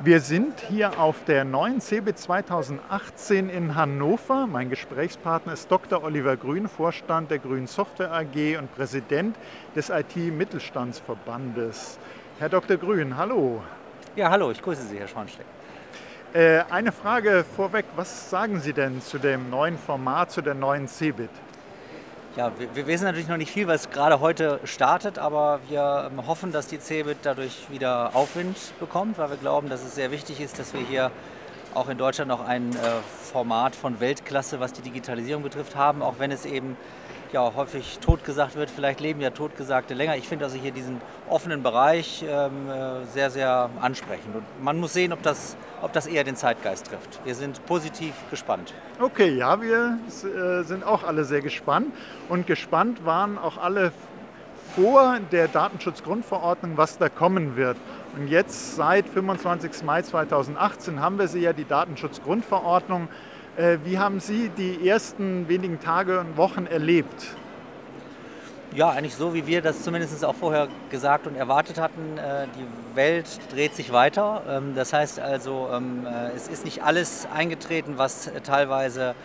Wir sind hier auf der neuen CeBIT 2018 in Hannover. Mein Gesprächspartner ist Dr. Oliver Grün, Vorstand der Grünen Software AG und Präsident des IT-Mittelstandsverbandes. Herr Dr. Grün, hallo. Ja, hallo, ich grüße Sie, Herr Schornstein. Äh, eine Frage vorweg, was sagen Sie denn zu dem neuen Format, zu der neuen CeBIT? Ja, wir, wir, wissen natürlich noch nicht viel, was gerade heute startet, aber wir ähm, hoffen, dass die CeBIT dadurch wieder Aufwind bekommt, weil wir glauben, dass es sehr wichtig ist, dass wir hier auch in Deutschland noch ein äh, Format von Weltklasse, was die Digitalisierung betrifft, haben, auch wenn es eben ja häufig totgesagt wird. Vielleicht leben ja Totgesagte länger. Ich finde also hier diesen offenen Bereich ähm, äh, sehr, sehr ansprechend. Und man muss sehen, ob das, ob das eher den Zeitgeist trifft. Wir sind positiv gespannt. Okay, ja, wir äh, sind auch alle sehr gespannt. Und gespannt waren auch alle vor der Datenschutzgrundverordnung, was da kommen wird. Und jetzt seit 25. Mai 2018 haben wir sie ja, die Datenschutzgrundverordnung. Äh, wie haben Sie die ersten wenigen Tage und Wochen erlebt? Ja, eigentlich so, wie wir das zumindest auch vorher gesagt und erwartet hatten. Äh, die Welt dreht sich weiter. Ähm, das heißt also, ähm, äh, es ist nicht alles eingetreten, was teilweise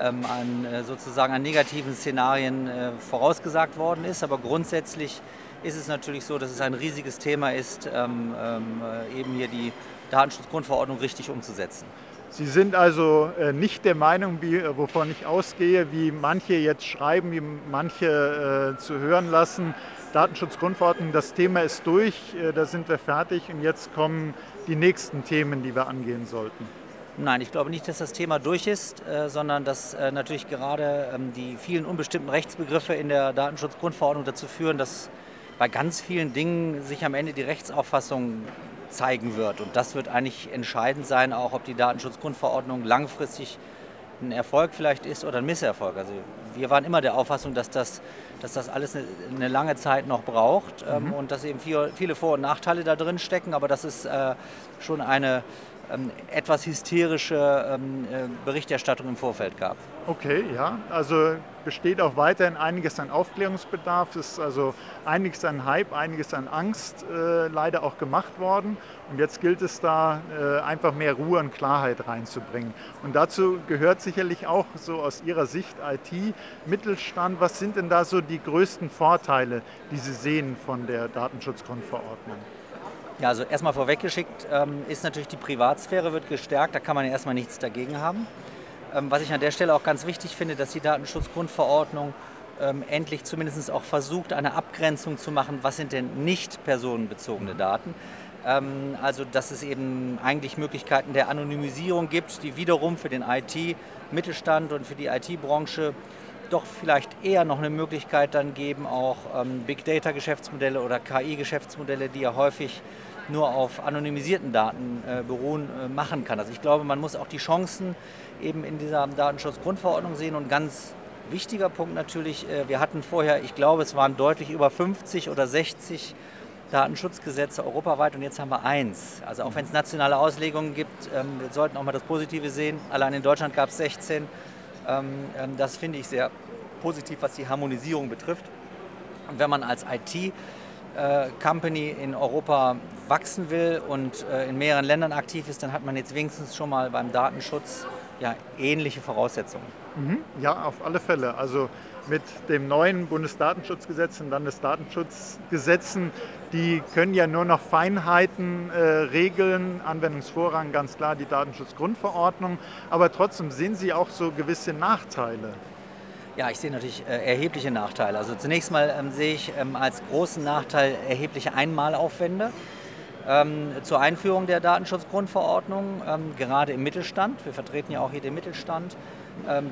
ähm, an sozusagen an negativen Szenarien vorausgesagt worden ist. Aber grundsätzlich ist es natürlich so, dass es ein riesiges Thema ist, eben hier die Datenschutzgrundverordnung richtig umzusetzen. Sie sind also äh, nicht der Meinung, wie, äh, wovon ich ausgehe, wie manche jetzt schreiben, wie manche äh, zu hören lassen. Datenschutzgrundverordnung, das Thema ist durch, äh, da sind wir fertig und jetzt kommen die nächsten Themen, die wir angehen sollten. Nein, ich glaube nicht, dass das Thema durch ist, äh, sondern dass äh, natürlich gerade ähm, die vielen unbestimmten Rechtsbegriffe in der Datenschutzgrundverordnung dazu führen, dass bei ganz vielen Dingen sich am Ende die Rechtsauffassung zeigen wird. Und das wird eigentlich entscheidend sein, auch ob die Datenschutzgrundverordnung langfristig ein Erfolg vielleicht ist oder ein Misserfolg. Also wir waren immer der Auffassung, dass das, dass das alles eine, eine lange Zeit noch braucht ähm, mhm. und dass eben viel, viele Vor- und Nachteile da drin stecken, aber dass es äh, schon eine etwas hysterische ähm, äh, Berichterstattung im Vorfeld gab. Okay, ja, also besteht auch weiterhin einiges an Aufklärungsbedarf. Es ist also einiges an Hype, einiges an Angst äh, leider auch gemacht worden. Und jetzt gilt es da äh, einfach mehr Ruhe und Klarheit reinzubringen. Und dazu gehört sicherlich auch so aus Ihrer Sicht IT, Mittelstand. Was sind denn da so die größten Vorteile, die Sie sehen von der Datenschutzgrundverordnung? Ja, also erstmal vorweggeschickt ähm, ist natürlich die Privatsphäre wird gestärkt, da kann man ja erstmal nichts dagegen haben. Ähm, was ich an der Stelle auch ganz wichtig finde, dass die Datenschutzgrundverordnung ähm, endlich zumindest auch versucht, eine Abgrenzung zu machen, was sind denn nicht personenbezogene Daten. Ähm, also dass es eben eigentlich Möglichkeiten der Anonymisierung gibt, die wiederum für den IT-Mittelstand und für die IT-Branche doch vielleicht eher noch eine Möglichkeit dann geben, auch ähm, Big Data-Geschäftsmodelle oder KI-Geschäftsmodelle, die ja häufig nur auf anonymisierten Daten äh, beruhen, äh, machen kann. Also ich glaube, man muss auch die Chancen eben in dieser Datenschutzgrundverordnung sehen und ganz wichtiger Punkt natürlich, äh, wir hatten vorher, ich glaube, es waren deutlich über 50 oder 60 Datenschutzgesetze europaweit und jetzt haben wir eins. Also auch wenn es nationale Auslegungen gibt, ähm, wir sollten auch mal das Positive sehen. Allein in Deutschland gab es 16. Ähm, ähm, das finde ich sehr positiv, was die Harmonisierung betrifft. Und wenn man als IT Company in Europa wachsen will und äh, in mehreren Ländern aktiv ist, dann hat man jetzt wenigstens schon mal beim Datenschutz ja, ähnliche Voraussetzungen. Mhm. Ja, auf alle Fälle. Also mit dem neuen Bundesdatenschutzgesetz und Landesdatenschutzgesetzen, die können ja nur noch Feinheiten äh, regeln, Anwendungsvorrang ganz klar die Datenschutzgrundverordnung, aber trotzdem sehen Sie auch so gewisse Nachteile. Ja, ich sehe natürlich äh, erhebliche Nachteile. Also zunächst mal ähm, sehe ich ähm, als großen Nachteil erhebliche Einmalaufwände ähm, zur Einführung der Datenschutzgrundverordnung, gerade im Mittelstand. Wir vertreten ja auch hier den Mittelstand.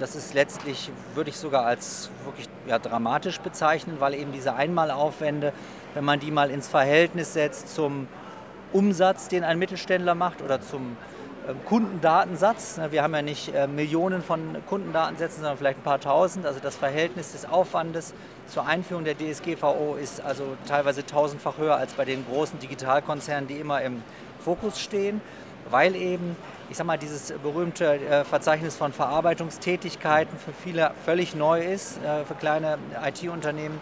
Das ist letztlich, würde ich sogar als wirklich ja, dramatisch bezeichnen, weil eben diese Einmalaufwände, wenn man die mal ins Verhältnis setzt zum Umsatz, den ein Mittelständler macht oder zum Kundendatensatz. Wir haben ja nicht äh, Millionen von Kundendatensätzen, sondern vielleicht ein paar tausend. Also das Verhältnis des Aufwandes zur Einführung der DSGVO ist also teilweise tausendfach höher als bei den großen Digitalkonzernen, die immer im Fokus stehen, weil eben, ich sag mal, dieses berühmte äh, Verzeichnis von Verarbeitungstätigkeiten für viele völlig neu ist, äh, für kleine IT-Unternehmen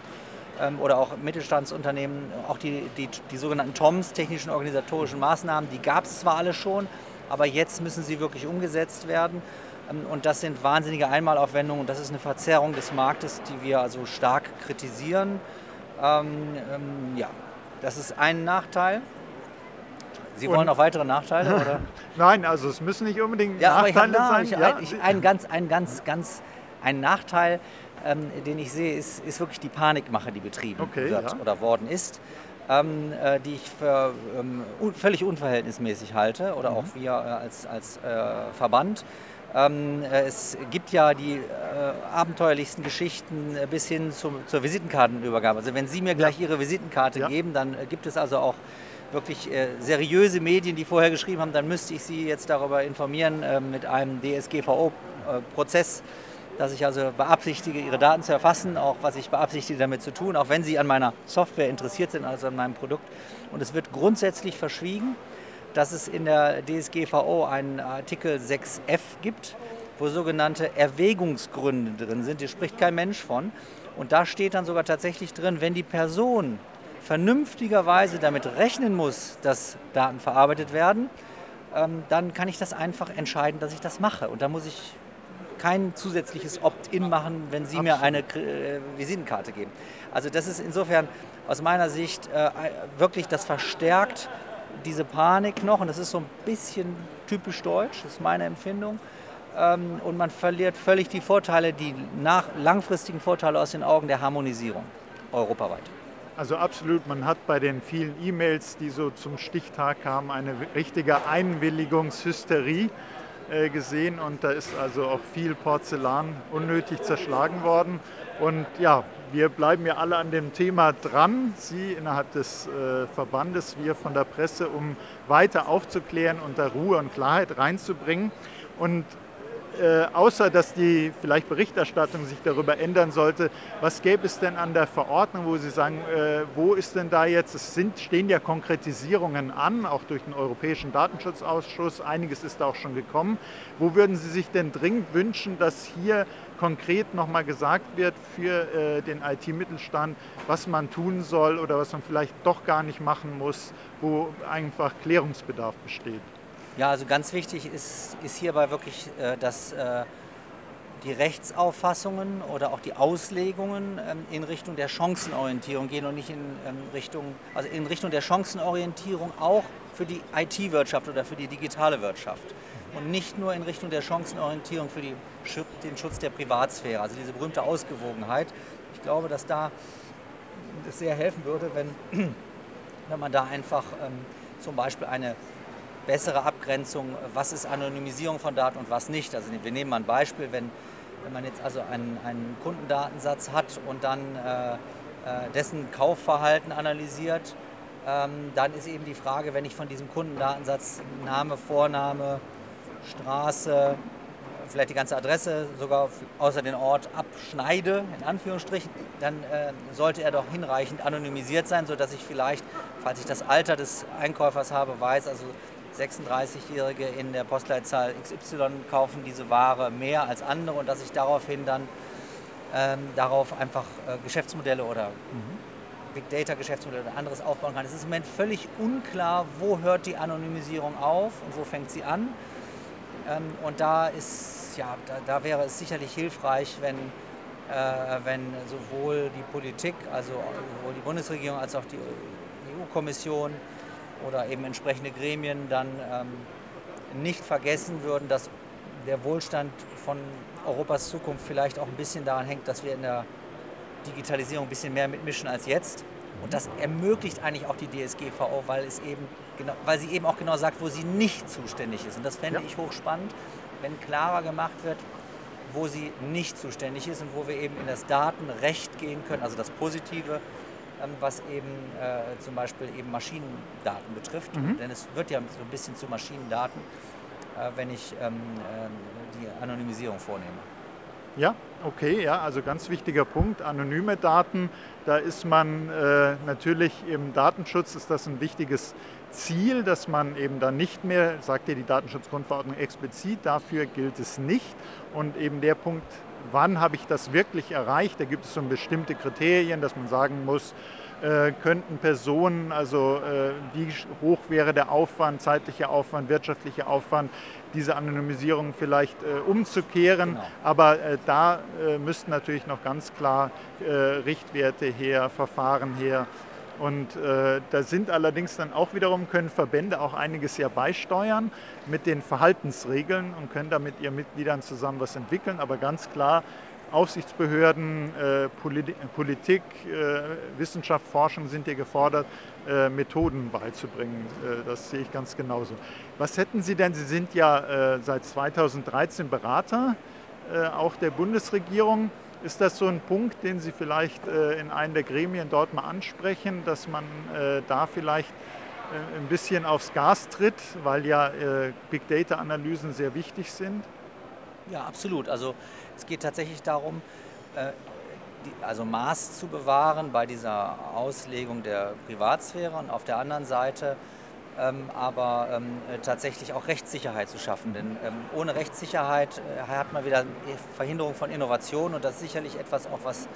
ähm, oder auch Mittelstandsunternehmen, auch die, die, die sogenannten TOMs, technischen organisatorischen Maßnahmen, die gab es zwar alle schon, aber jetzt müssen sie wirklich umgesetzt werden. Ähm, und das sind wahnsinnige Einmalaufwendungen und das ist eine Verzerrung des Marktes, die wir also stark kritisieren. Ähm, ähm, ja, das ist ein Nachteil. Sie wollen noch weitere Nachteile? Oder? Nein, also es müssen nicht unbedingt ja, Nachteile aber sein. Ich, ja, ich, ein ganz, ein ganz, ganz, ein Nachteil, ähm, den ich sehe, ist, ist wirklich die Panikmache, die betrieben okay, wird ja. oder worden ist. Ähm, äh, die ich für ähm, un völlig unverhältnismäßig halte oder mhm. auch wir äh, als, als äh, Verband. Ähm, äh, es gibt ja die äh, abenteuerlichsten Geschichten äh, bis hin zum, zur Visitenkartenübergabe. Also wenn Sie mir gleich Ihre Visitenkarte ja. geben, dann äh, gibt es also auch wirklich seriöse Medien, die vorher geschrieben haben, dann müsste ich Sie jetzt darüber informieren mit einem DSGVO-Prozess dass ich also beabsichtige, Ihre Daten zu erfassen, auch was ich beabsichtige damit zu tun, auch wenn Sie an meiner Software interessiert sind, also an meinem Produkt. Und es wird grundsätzlich verschwiegen, dass es in der DSGVO einen Artikel 6f gibt, wo sogenannte Erwägungsgründe drin sind. Hier spricht kein Mensch von. Und da steht dann sogar tatsächlich drin, wenn die Person vernünftigerweise damit rechnen muss, dass Daten verarbeitet werden, ähm, dann kann ich das einfach entscheiden, dass ich das mache. Und da muss ich kein zusätzliches Opt-in machen, wenn Sie Absolut. mir eine äh, Visitenkarte geben. Also das ist insofern aus meiner Sicht äh, wirklich, das verstärkt diese Panik noch und das ist so ein bisschen typisch deutsch, das ist meine Empfindung. Ähm, und man verliert völlig die Vorteile, die nach, langfristigen Vorteile aus den Augen der Harmonisierung europaweit. Also absolut, man hat bei den vielen E-Mails, die so zum Stichtag kamen, eine richtige Einwilligungshysterie. Äh, gesehen und da ist also auch viel Porzellan unnötig zerschlagen worden. Und ja, wir bleiben ja alle an dem Thema dran, Sie innerhalb des äh, Verbandes, wir von der Presse, um weiter aufzuklären und da Ruhe und Klarheit reinzubringen. Und äh, außer dass die vielleicht Berichterstattung sich darüber ändern sollte, was gäbe es denn an der Verordnung, wo Sie sagen, äh, wo ist denn da jetzt, es sind, stehen ja Konkretisierungen an, auch durch den Europäischen Datenschutzausschuss, einiges ist da auch schon gekommen. Wo würden Sie sich denn dringend wünschen, dass hier konkret nochmal gesagt wird für äh, den IT-Mittelstand, was man tun soll oder was man vielleicht doch gar nicht machen muss, wo einfach Klärungsbedarf besteht? Ja, also ganz wichtig ist, ist hierbei wirklich, äh, dass äh, die Rechtsauffassungen oder auch die Auslegungen ähm, in Richtung der Chancenorientierung gehen und nicht in ähm, Richtung, also in Richtung der Chancenorientierung auch für die IT-Wirtschaft oder für die digitale Wirtschaft. Und nicht nur in Richtung der Chancenorientierung für die, den Schutz der Privatsphäre, also diese berühmte Ausgewogenheit. Ich glaube, dass da es sehr helfen würde, wenn, wenn man da einfach ähm, zum Beispiel eine bessere Abgrenzung, was ist Anonymisierung von Daten und was nicht. Also wir nehmen mal ein Beispiel, wenn, wenn man jetzt also einen, einen Kundendatensatz hat und dann äh, äh, dessen Kaufverhalten analysiert, ähm, dann ist eben die Frage, wenn ich von diesem Kundendatensatz Name, Vorname, Straße, vielleicht die ganze Adresse sogar außer den Ort abschneide, in Anführungsstrichen, dann äh, sollte er doch hinreichend anonymisiert sein, sodass ich vielleicht, falls ich das Alter des Einkäufers habe, weiß, also 36-Jährige in der Postleitzahl XY kaufen diese Ware mehr als andere und dass ich daraufhin dann ähm, darauf einfach äh, Geschäftsmodelle oder mhm. Big Data Geschäftsmodelle oder anderes aufbauen kann. Es ist im Moment völlig unklar, wo hört die Anonymisierung auf und wo fängt sie an. Ähm, und da ist, ja, da, da, wäre es sicherlich hilfreich, wenn, äh, wenn sowohl die Politik, also sowohl die Bundesregierung als auch die EU-Kommission oder eben entsprechende Gremien dann ähm, nicht vergessen würden, dass der Wohlstand von Europas Zukunft vielleicht auch ein bisschen daran hängt, dass wir in der Digitalisierung ein bisschen mehr mitmischen als jetzt. Und das ermöglicht eigentlich auch die DSGVO, weil, es eben genau, weil sie eben auch genau sagt, wo sie nicht zuständig ist. Und das fände ja. ich hochspannend, wenn klarer gemacht wird, wo sie nicht zuständig ist und wo wir eben in das Datenrecht gehen können, also das Positive, was eben äh, zum Beispiel eben Maschinendaten betrifft. Mhm. Denn es wird ja so ein bisschen zu Maschinendaten, äh, wenn ich ähm, äh, die Anonymisierung vornehme. Ja, okay, ja, also ganz wichtiger Punkt. Anonyme Daten, da ist man äh, natürlich im Datenschutz ist das ein wichtiges Ziel, dass man eben dann nicht mehr, sagt ja die Datenschutzgrundverordnung explizit, dafür gilt es nicht. Und eben der Punkt wann habe ich das wirklich erreicht. Da gibt es so bestimmte Kriterien, dass man sagen muss, äh, könnten Personen, also äh, wie hoch wäre der Aufwand, zeitlicher Aufwand, wirtschaftlicher Aufwand, diese Anonymisierung vielleicht äh, umzukehren. Genau. Aber äh, da äh, müssten natürlich noch ganz klar äh, Richtwerte her, Verfahren her. Und äh, da sind allerdings dann auch wiederum, können Verbände auch einiges ja beisteuern mit den Verhaltensregeln und können da mit ihren Mitgliedern zusammen was entwickeln. Aber ganz klar, Aufsichtsbehörden, äh, Politik, äh, Wissenschaft, Forschung sind hier gefordert, äh, Methoden beizubringen. Äh, das sehe ich ganz genauso. Was hätten Sie denn, Sie sind ja äh, seit 2013 Berater auch der Bundesregierung. Ist das so ein Punkt, den Sie vielleicht äh, in einem der Gremien dort mal ansprechen, dass man äh, da vielleicht äh, ein bisschen aufs Gas tritt, weil ja Big Data-Analysen sehr wichtig sind? Ja, absolut. Also es geht tatsächlich darum, also Maß zu bewahren bei dieser Auslegung der Privatsphäre und auf der anderen Seite ähm, aber ähm, tatsächlich auch Rechtssicherheit zu schaffen. Denn ähm, ohne Rechtssicherheit äh, hat man wieder Verhinderung von Innovation und das ist sicherlich etwas, auch was,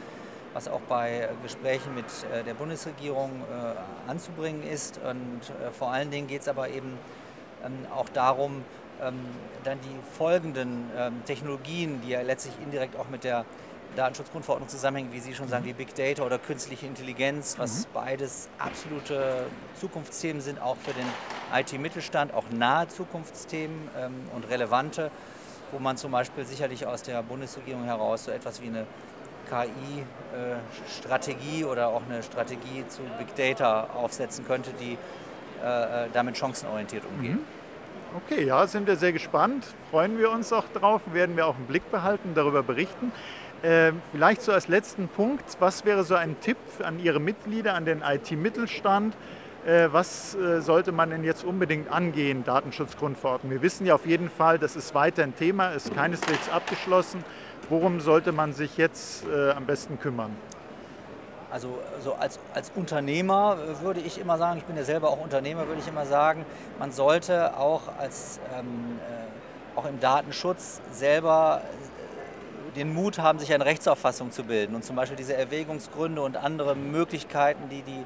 was auch bei Gesprächen mit äh, der Bundesregierung äh, anzubringen ist. Und äh, vor allen Dingen geht es aber eben ähm, auch darum, ähm, dann die folgenden ähm, Technologien, die ja letztlich indirekt auch mit der Datenschutzgrundverordnung zusammenhängen, wie Sie schon sagen, wie Big Data oder künstliche Intelligenz, was mhm. beides absolute Zukunftsthemen sind, auch für den IT-Mittelstand, auch nahe Zukunftsthemen ähm, und relevante, wo man zum Beispiel sicherlich aus der Bundesregierung heraus so etwas wie eine KI-Strategie äh, oder auch eine Strategie zu Big Data aufsetzen könnte, die äh, äh damit chancenorientiert umgeht. Mhm. Okay, ja, sind wir sehr gespannt. Freuen wir uns auch drauf, werden wir auch im Blick behalten, darüber berichten. Äh, vielleicht so als letzten Punkt, was wäre so ein Tipp an Ihre Mitglieder, an den IT-Mittelstand? Äh, was äh, sollte man denn jetzt unbedingt angehen, Datenschutzgrundverordnung? Wir wissen ja auf jeden Fall, das ist weiter ein Thema, ist keineswegs abgeschlossen. Worum sollte man sich jetzt äh, am besten kümmern? Also, also als, als Unternehmer würde ich immer sagen, ich bin ja selber auch Unternehmer, würde ich immer sagen, man sollte auch, als, ähm, äh, auch im Datenschutz selber den Mut haben, sich eine Rechtsauffassung zu bilden und zum Beispiel diese Erwägungsgründe und andere Möglichkeiten, die die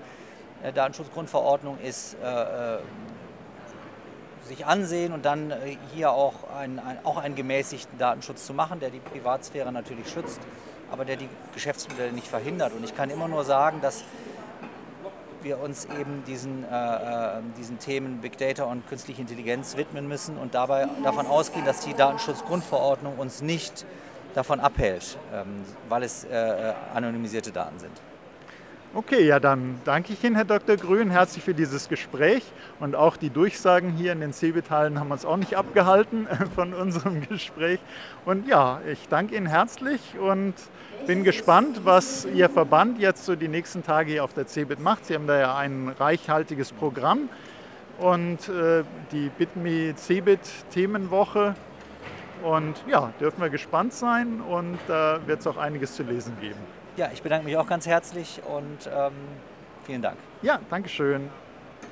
äh, Datenschutzgrundverordnung ist, äh, äh, sich ansehen und dann hier auch, ein, ein, auch einen gemäßigten Datenschutz zu machen, der die Privatsphäre natürlich schützt, aber der die Geschäftsmodelle nicht verhindert. Und ich kann immer nur sagen, dass wir uns eben diesen, äh, diesen Themen Big Data und künstliche Intelligenz widmen müssen und dabei davon ausgehen, dass die Datenschutzgrundverordnung uns nicht davon abhält, ähm, weil es äh, äh, anonymisierte Daten sind. Okay, ja dann danke ich Ihnen, Herr Dr. Grün, herzlich für dieses Gespräch und auch die Durchsagen hier in den CeBIT-Hallen haben uns auch nicht abgehalten von unserem Gespräch. Und ja, ich danke Ihnen herzlich und bin gespannt, was Ihr Verband jetzt so die nächsten Tage hier auf der CeBIT macht. Sie haben da ja ein reichhaltiges Programm und äh, die BitMe CeBIT Themenwoche und ja, dürfen wir gespannt sein und da äh, wird es auch einiges zu lesen geben. Ja, ich bedanke mich auch ganz herzlich und ähm, vielen Dank. Ja, Dankeschön.